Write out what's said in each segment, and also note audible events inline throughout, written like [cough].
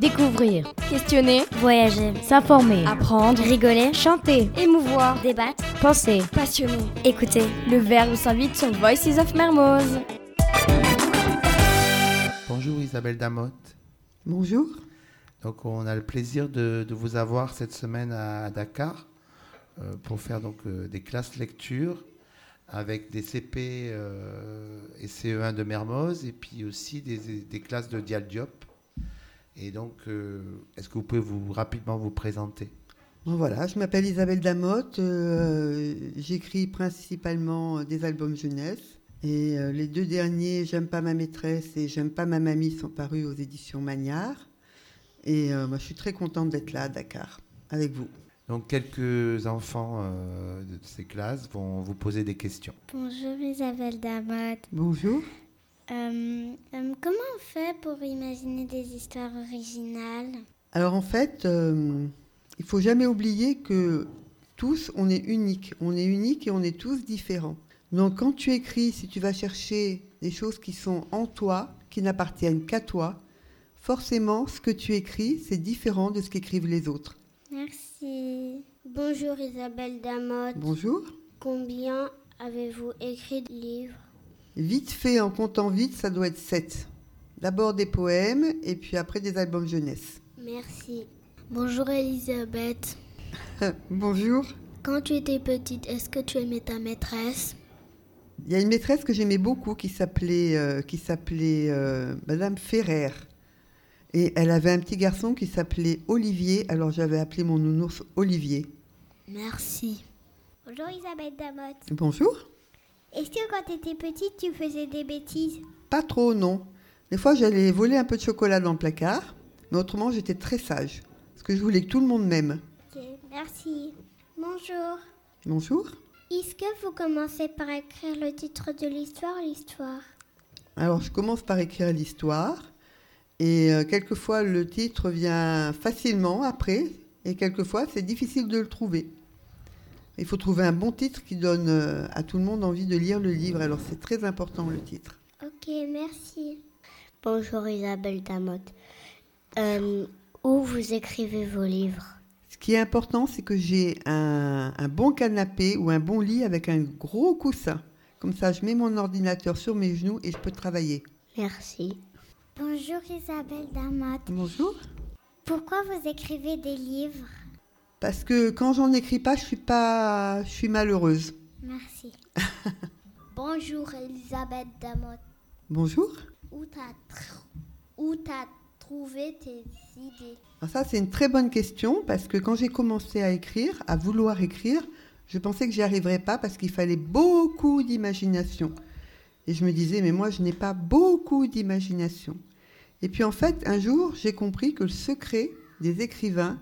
Découvrir, Questionner, Voyager, s'informer, apprendre, rigoler, chanter, émouvoir, débattre, penser. passionner. écouter. Le verbe s'invite sur Voices of Mermoz. Bonjour Isabelle Damotte. Bonjour. Donc on a le plaisir de, de vous avoir cette semaine à Dakar euh, pour faire donc euh, des classes lecture avec des CP euh, et CE1 de Mermoz et puis aussi des, des classes de Dial Diop. Et donc, euh, est-ce que vous pouvez vous rapidement vous présenter? Bon, voilà, je m'appelle Isabelle Damotte. euh, J'écris principalement des albums jeunesse. Et euh, les deux derniers, J'aime pas ma maîtresse et J'aime pas ma mamie, sont parus aux éditions Magnard. Et euh, moi, je suis très contente d'être là à Dakar avec vous. Donc quelques enfants euh, de ces classes vont vous poser des questions. Bonjour Isabelle Damotte. Bonjour. Euh, euh, comment on fait pour imaginer des histoires originales Alors en fait, euh, il faut jamais oublier que tous, on est uniques. On est uniques et on est tous différents. Donc quand tu écris, si tu vas chercher des choses qui sont en toi, qui n'appartiennent qu'à toi, forcément, ce que tu écris, c'est différent de ce qu'écrivent les autres. Merci. Bonjour Isabelle Damotte. Bonjour. Combien avez-vous écrit de livres? Vite fait, en comptant vite, ça doit être 7. D'abord des poèmes et puis après des albums jeunesse. Merci. Bonjour Elisabeth. [laughs] Bonjour. Quand tu étais petite, est-ce que tu aimais ta maîtresse? Il y a une maîtresse que j'aimais beaucoup qui s'appelait euh, qui s'appelait euh, Madame Ferrer. Et elle avait un petit garçon qui s'appelait Olivier, alors j'avais appelé mon nounours Olivier. Merci. Bonjour Isabelle Damotte. Bonjour. Est-ce que quand tu étais petite, tu faisais des bêtises? Pas trop, non. Des fois, j'allais voler un peu de chocolat dans le placard, mais autrement, j'étais très sage. Parce que je voulais que tout le monde m'aime. Ok, merci. Bonjour. Bonjour. Est-ce que vous commencez par écrire le titre de l'histoire, l'histoire? Alors, je commence par écrire l'histoire. Et euh, quelquefois, le titre vient facilement après. Et quelquefois, c'est difficile de le trouver. Il faut trouver un bon titre qui donne euh, à tout le monde envie de lire le livre. Alors, c'est très important, le titre. Ok, merci. Bonjour Isabelle Damotte. Euh, où vous écrivez vos livres? Ce qui est important, c'est que j'ai un, un bon canapé ou un bon lit avec un gros coussin. Comme ça, je mets mon ordinateur sur mes genoux et je peux travailler. Merci. Bonjour Isabelle Damotte. Bonjour. Pourquoi vous écrivez des livres? Parce que quand j'en écris pas, je suis pas, je suis malheureuse. Merci. [laughs] Bonjour Elisabeth Damotte. Bonjour. Où t'as tr- trouvé tes idées? Alors ça, c'est une très bonne question parce que quand j'ai commencé à écrire, à vouloir écrire, je pensais que j'y arriverais pas parce qu'il fallait beaucoup d'imagination. Et je me disais, mais moi, je n'ai pas beaucoup d'imagination. Et puis en fait, un jour, j'ai compris que le secret des écrivains,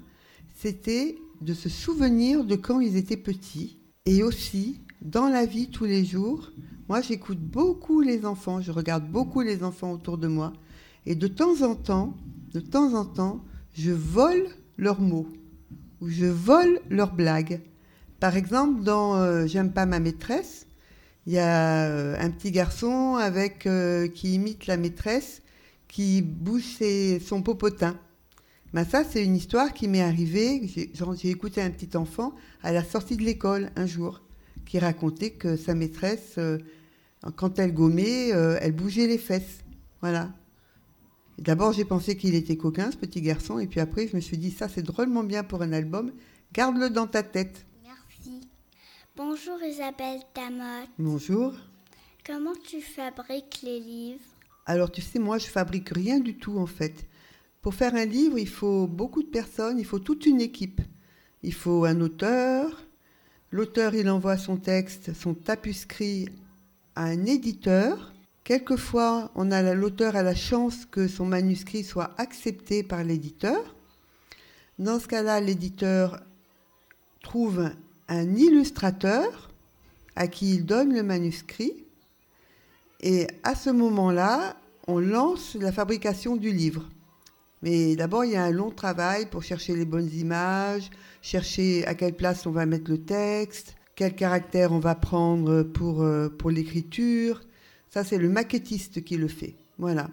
c'était de se souvenir de quand ils étaient petits et aussi dans la vie tous les jours. Moi, j'écoute beaucoup les enfants, je regarde beaucoup les enfants autour de moi et de temps en temps, de temps en temps, je vole leurs mots ou je vole leurs blagues. Par exemple, dans euh, J'aime pas ma maîtresse, il y a euh, un petit garçon avec euh, qui imite la maîtresse qui bouge son popotin. Ben ça, c'est une histoire qui m'est arrivée. J'ai écouté un petit enfant à la sortie de l'école un jour qui racontait que sa maîtresse, euh, quand elle gommait, euh, elle bougeait les fesses. Voilà. D'abord, j'ai pensé qu'il était coquin, ce petit garçon, et puis après, je me suis dit, ça, c'est drôlement bien pour un album. Garde-le dans ta tête. Merci. Bonjour Isabelle Damotte. Bonjour. Comment tu fabriques les livres? Alors, tu sais, moi, je fabrique rien du tout, en fait. Pour faire un livre, il faut beaucoup de personnes, il faut toute une équipe. Il faut un auteur. L'auteur, il envoie son texte, son tapuscrit à un éditeur. Quelquefois, on a la- l'auteur a la chance que son manuscrit soit accepté par l'éditeur. Dans ce cas-là, l'éditeur trouve un illustrateur à qui il donne le manuscrit. Et à ce moment-là, on lance la fabrication du livre. Mais d'abord, il y a un long travail pour chercher les bonnes images, chercher à quelle place on va mettre le texte, quel caractère on va prendre pour, euh, pour l'écriture. Ça, c'est le maquettiste qui le fait. Voilà.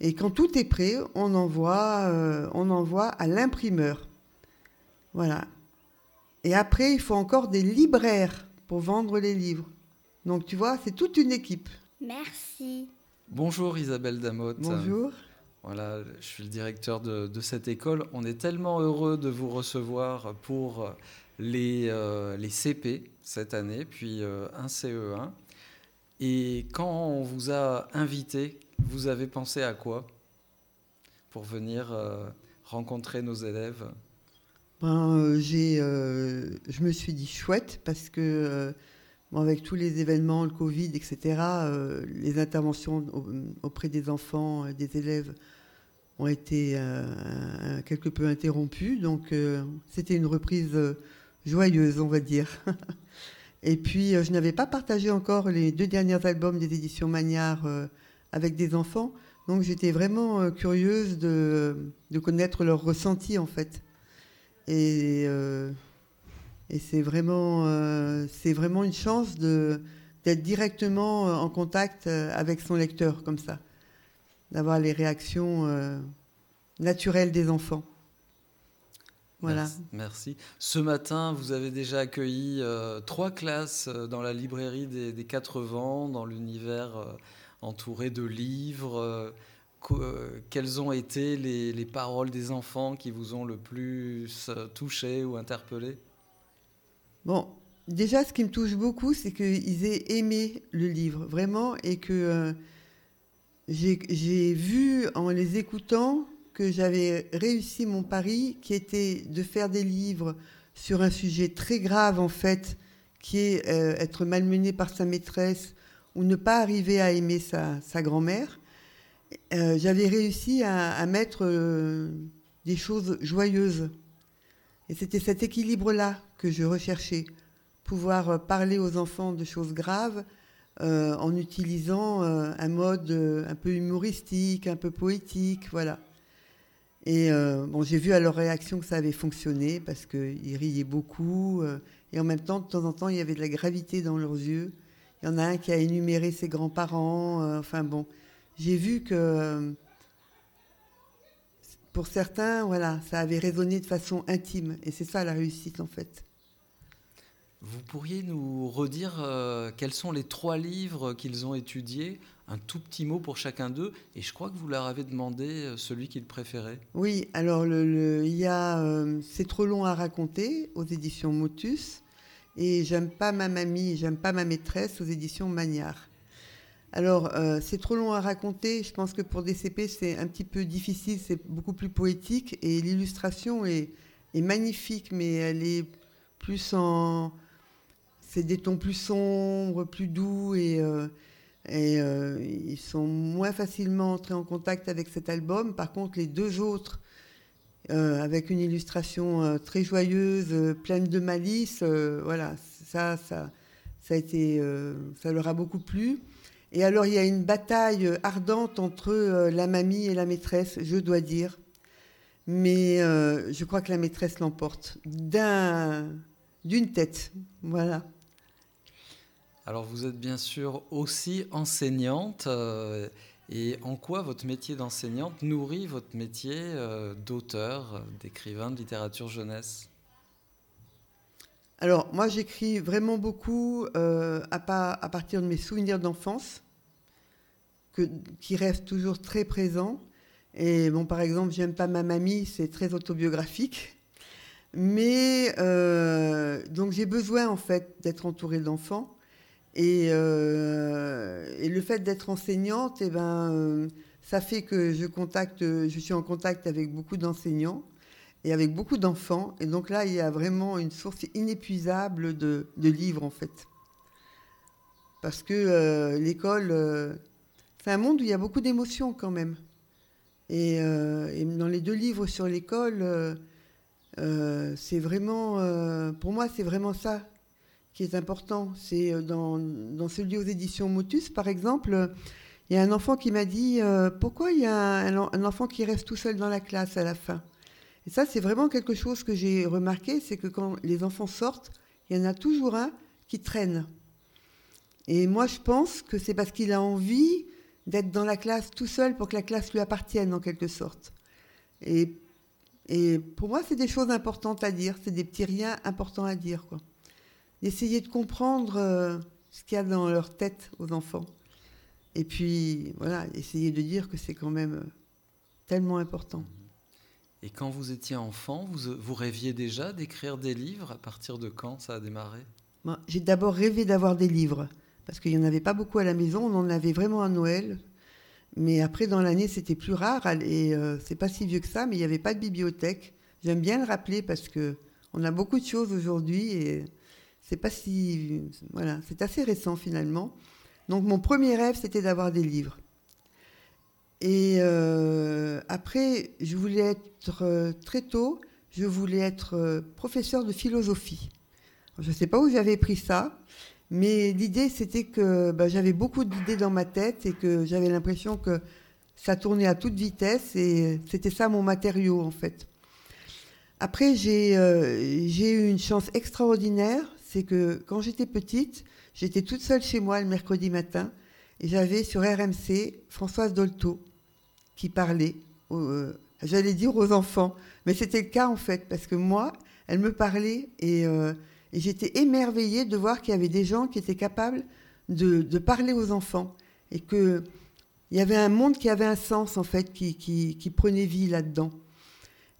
Et quand tout est prêt, on envoie, euh, on envoie à l'imprimeur. Voilà. Et après, il faut encore des libraires pour vendre les livres. Donc tu vois, c'est toute une équipe. Merci. Bonjour Isabelle Damotte. Bonjour. Voilà, je suis le directeur de, cette école. On est tellement heureux de vous recevoir pour les, euh, les CP cette année, puis euh, un CE1. Et quand on vous a invité, vous avez pensé à quoi pour venir euh, rencontrer nos élèves? Ben, j'ai, Je me suis dit chouette parce que avec tous les événements, le Covid, etc., les interventions auprès des enfants, des élèves ont été quelque peu interrompues. Donc c'était une reprise joyeuse, on va dire. [laughs] Et puis, euh, je n'avais pas partagé encore les deux derniers albums des éditions Magnard euh, avec des enfants. Donc, j'étais vraiment euh, curieuse de, connaître leur ressenti, en fait. Et, et c'est vraiment, c'est vraiment une chance d'être directement en contact avec son lecteur, comme ça. D'avoir les réactions naturelles des enfants. Voilà. Merci, Ce matin, vous avez déjà accueilli euh, trois classes euh, dans la librairie des, Quatre Vents, dans l'univers euh, entouré de livres. quelles ont été les, paroles des enfants qui vous ont le plus touché ou interpellé? Bon, déjà, ce qui me touche beaucoup, c'est qu'ils aient aimé le livre, vraiment, et que j'ai vu en les écoutant que j'avais réussi mon pari, qui était de faire des livres sur un sujet très grave, en fait, qui est euh, être malmené par sa maîtresse ou ne pas arriver à aimer sa, grand-mère. Euh, j'avais réussi à, mettre euh, des choses joyeuses. Et c'était cet équilibre-là que je recherchais, pouvoir parler aux enfants de choses graves en utilisant un mode un peu humoristique, un peu poétique, voilà. Et euh, bon, j'ai vu à leur réaction que ça avait fonctionné parce qu'ils riaient beaucoup. Euh, et en même temps, de temps en temps, il y avait de la gravité dans leurs yeux. Il y en a un qui a énuméré ses grands-parents. Euh, enfin bon, j'ai vu que pour certains, voilà, ça avait résonné de façon intime. Et c'est ça la réussite en fait. Vous pourriez nous redire quels sont les trois livres qu'ils ont étudiés un tout petit mot pour chacun d'eux. Et je crois que vous leur avez demandé euh, celui qu'ils préféraient. Oui, alors le, il y a euh, C'est trop long à raconter aux éditions Motus et J'aime pas ma mamie, J'aime pas ma maîtresse aux éditions Magnard. Alors, euh, c'est trop long à raconter. Je pense que pour DCP, c'est un petit peu difficile, c'est beaucoup plus poétique et l'illustration est, magnifique, mais elle est plus en. C'est des tons plus sombres, plus doux et et euh, ils sont moins facilement entrés en contact avec cet album. Par contre, les deux autres, euh, avec une illustration euh, très joyeuse, pleine de malice, voilà, ça, ça, ça, a été, ça leur a beaucoup plu. Et alors, il y a une bataille ardente entre la mamie et la maîtresse, je dois dire. Mais je crois que la maîtresse l'emporte d'une tête. Voilà. Alors vous êtes bien sûr aussi enseignante. Euh, et en quoi votre métier d'enseignante nourrit votre métier euh, d'auteur, d'écrivain de littérature jeunesse? Alors moi j'écris vraiment beaucoup euh, à, à, partir de mes souvenirs d'enfance, qui restent toujours très présents. Et bon, par exemple, J'aime pas ma mamie, c'est très autobiographique. Mais donc j'ai besoin en fait d'être entourée d'enfants. Euh, et, le fait d'être enseignante, eh ben, euh, ça fait que je, contacte, je suis en contact avec beaucoup d'enseignants et avec beaucoup d'enfants. Et donc là, il y a vraiment une source inépuisable de, livres, en fait. Parce que euh, l'école, c'est un monde où il y a beaucoup d'émotions quand même. Et, et, dans les deux livres sur l'école, c'est vraiment, pour moi, c'est vraiment ça qui est important. C'est euh, dans, dans, celui aux éditions Motus, par exemple, il y a un enfant qui m'a dit euh, pourquoi il y a un, enfant qui reste tout seul dans la classe à la fin? Et ça, c'est vraiment quelque chose que j'ai remarqué, c'est que quand les enfants sortent, il y en a toujours un qui traîne. Et moi, je pense que c'est parce qu'il a envie d'être dans la classe tout seul pour que la classe lui appartienne en quelque sorte. Et, et pour moi, c'est des choses importantes à dire, c'est des petits riens importants à dire. Quoi. D'essayer de comprendre euh, ce qu'il y a dans leur tête aux enfants. Et puis, voilà, essayer de dire que c'est quand même euh, tellement important. Et quand vous étiez enfant, vous, vous rêviez déjà d'écrire des livres? À partir de quand ça a démarré? Moi, J'ai d'abord rêvé d'avoir des livres, parce qu'il n'y en avait pas beaucoup à la maison, on en avait vraiment à Noël. Mais après, dans l'année, c'était plus rare, et euh, c'est pas si vieux que ça, mais il n'y avait pas de bibliothèque. J'aime bien le rappeler parce que on a beaucoup de choses aujourd'hui, et c'est pas si. Voilà, c'est assez récent finalement. Donc mon premier rêve, c'était d'avoir des livres. Et euh, après, je voulais être euh, très tôt, je voulais être professeur de philosophie. Je ne sais pas où j'avais pris ça, mais l'idée c'était que bah, j'avais beaucoup d'idées dans ma tête et que j'avais l'impression que ça tournait à toute vitesse et c'était ça mon matériau en fait. Après, j'ai eu une chance extraordinaire, c'est que quand j'étais petite, j'étais toute seule chez moi le mercredi matin et j'avais sur RMC Françoise Dolto qui parlait, euh, j'allais dire aux enfants, mais c'était le cas en fait, parce que moi, elle me parlait et, euh, et j'étais émerveillée de voir qu'il y avait des gens qui étaient capables de, parler aux enfants et qu'il y avait un monde qui avait un sens en fait, qui, prenait vie là-dedans.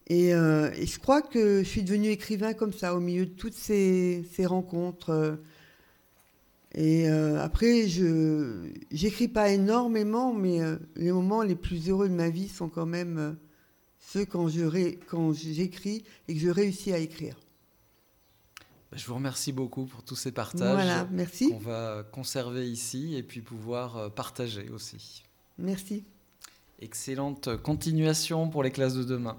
Et, euh, et, je crois que je suis devenue écrivain comme ça, au milieu de toutes ces, rencontres. Et euh, après, je j'écris pas énormément, mais euh, les moments les plus heureux de ma vie sont quand même euh, ceux quand j'écris et que je réussis à écrire. Bah, je vous remercie beaucoup pour tous ces partages. Voilà, merci. Qu'on va conserver ici et puis pouvoir partager aussi. Merci. Excellente continuation pour les classes de demain.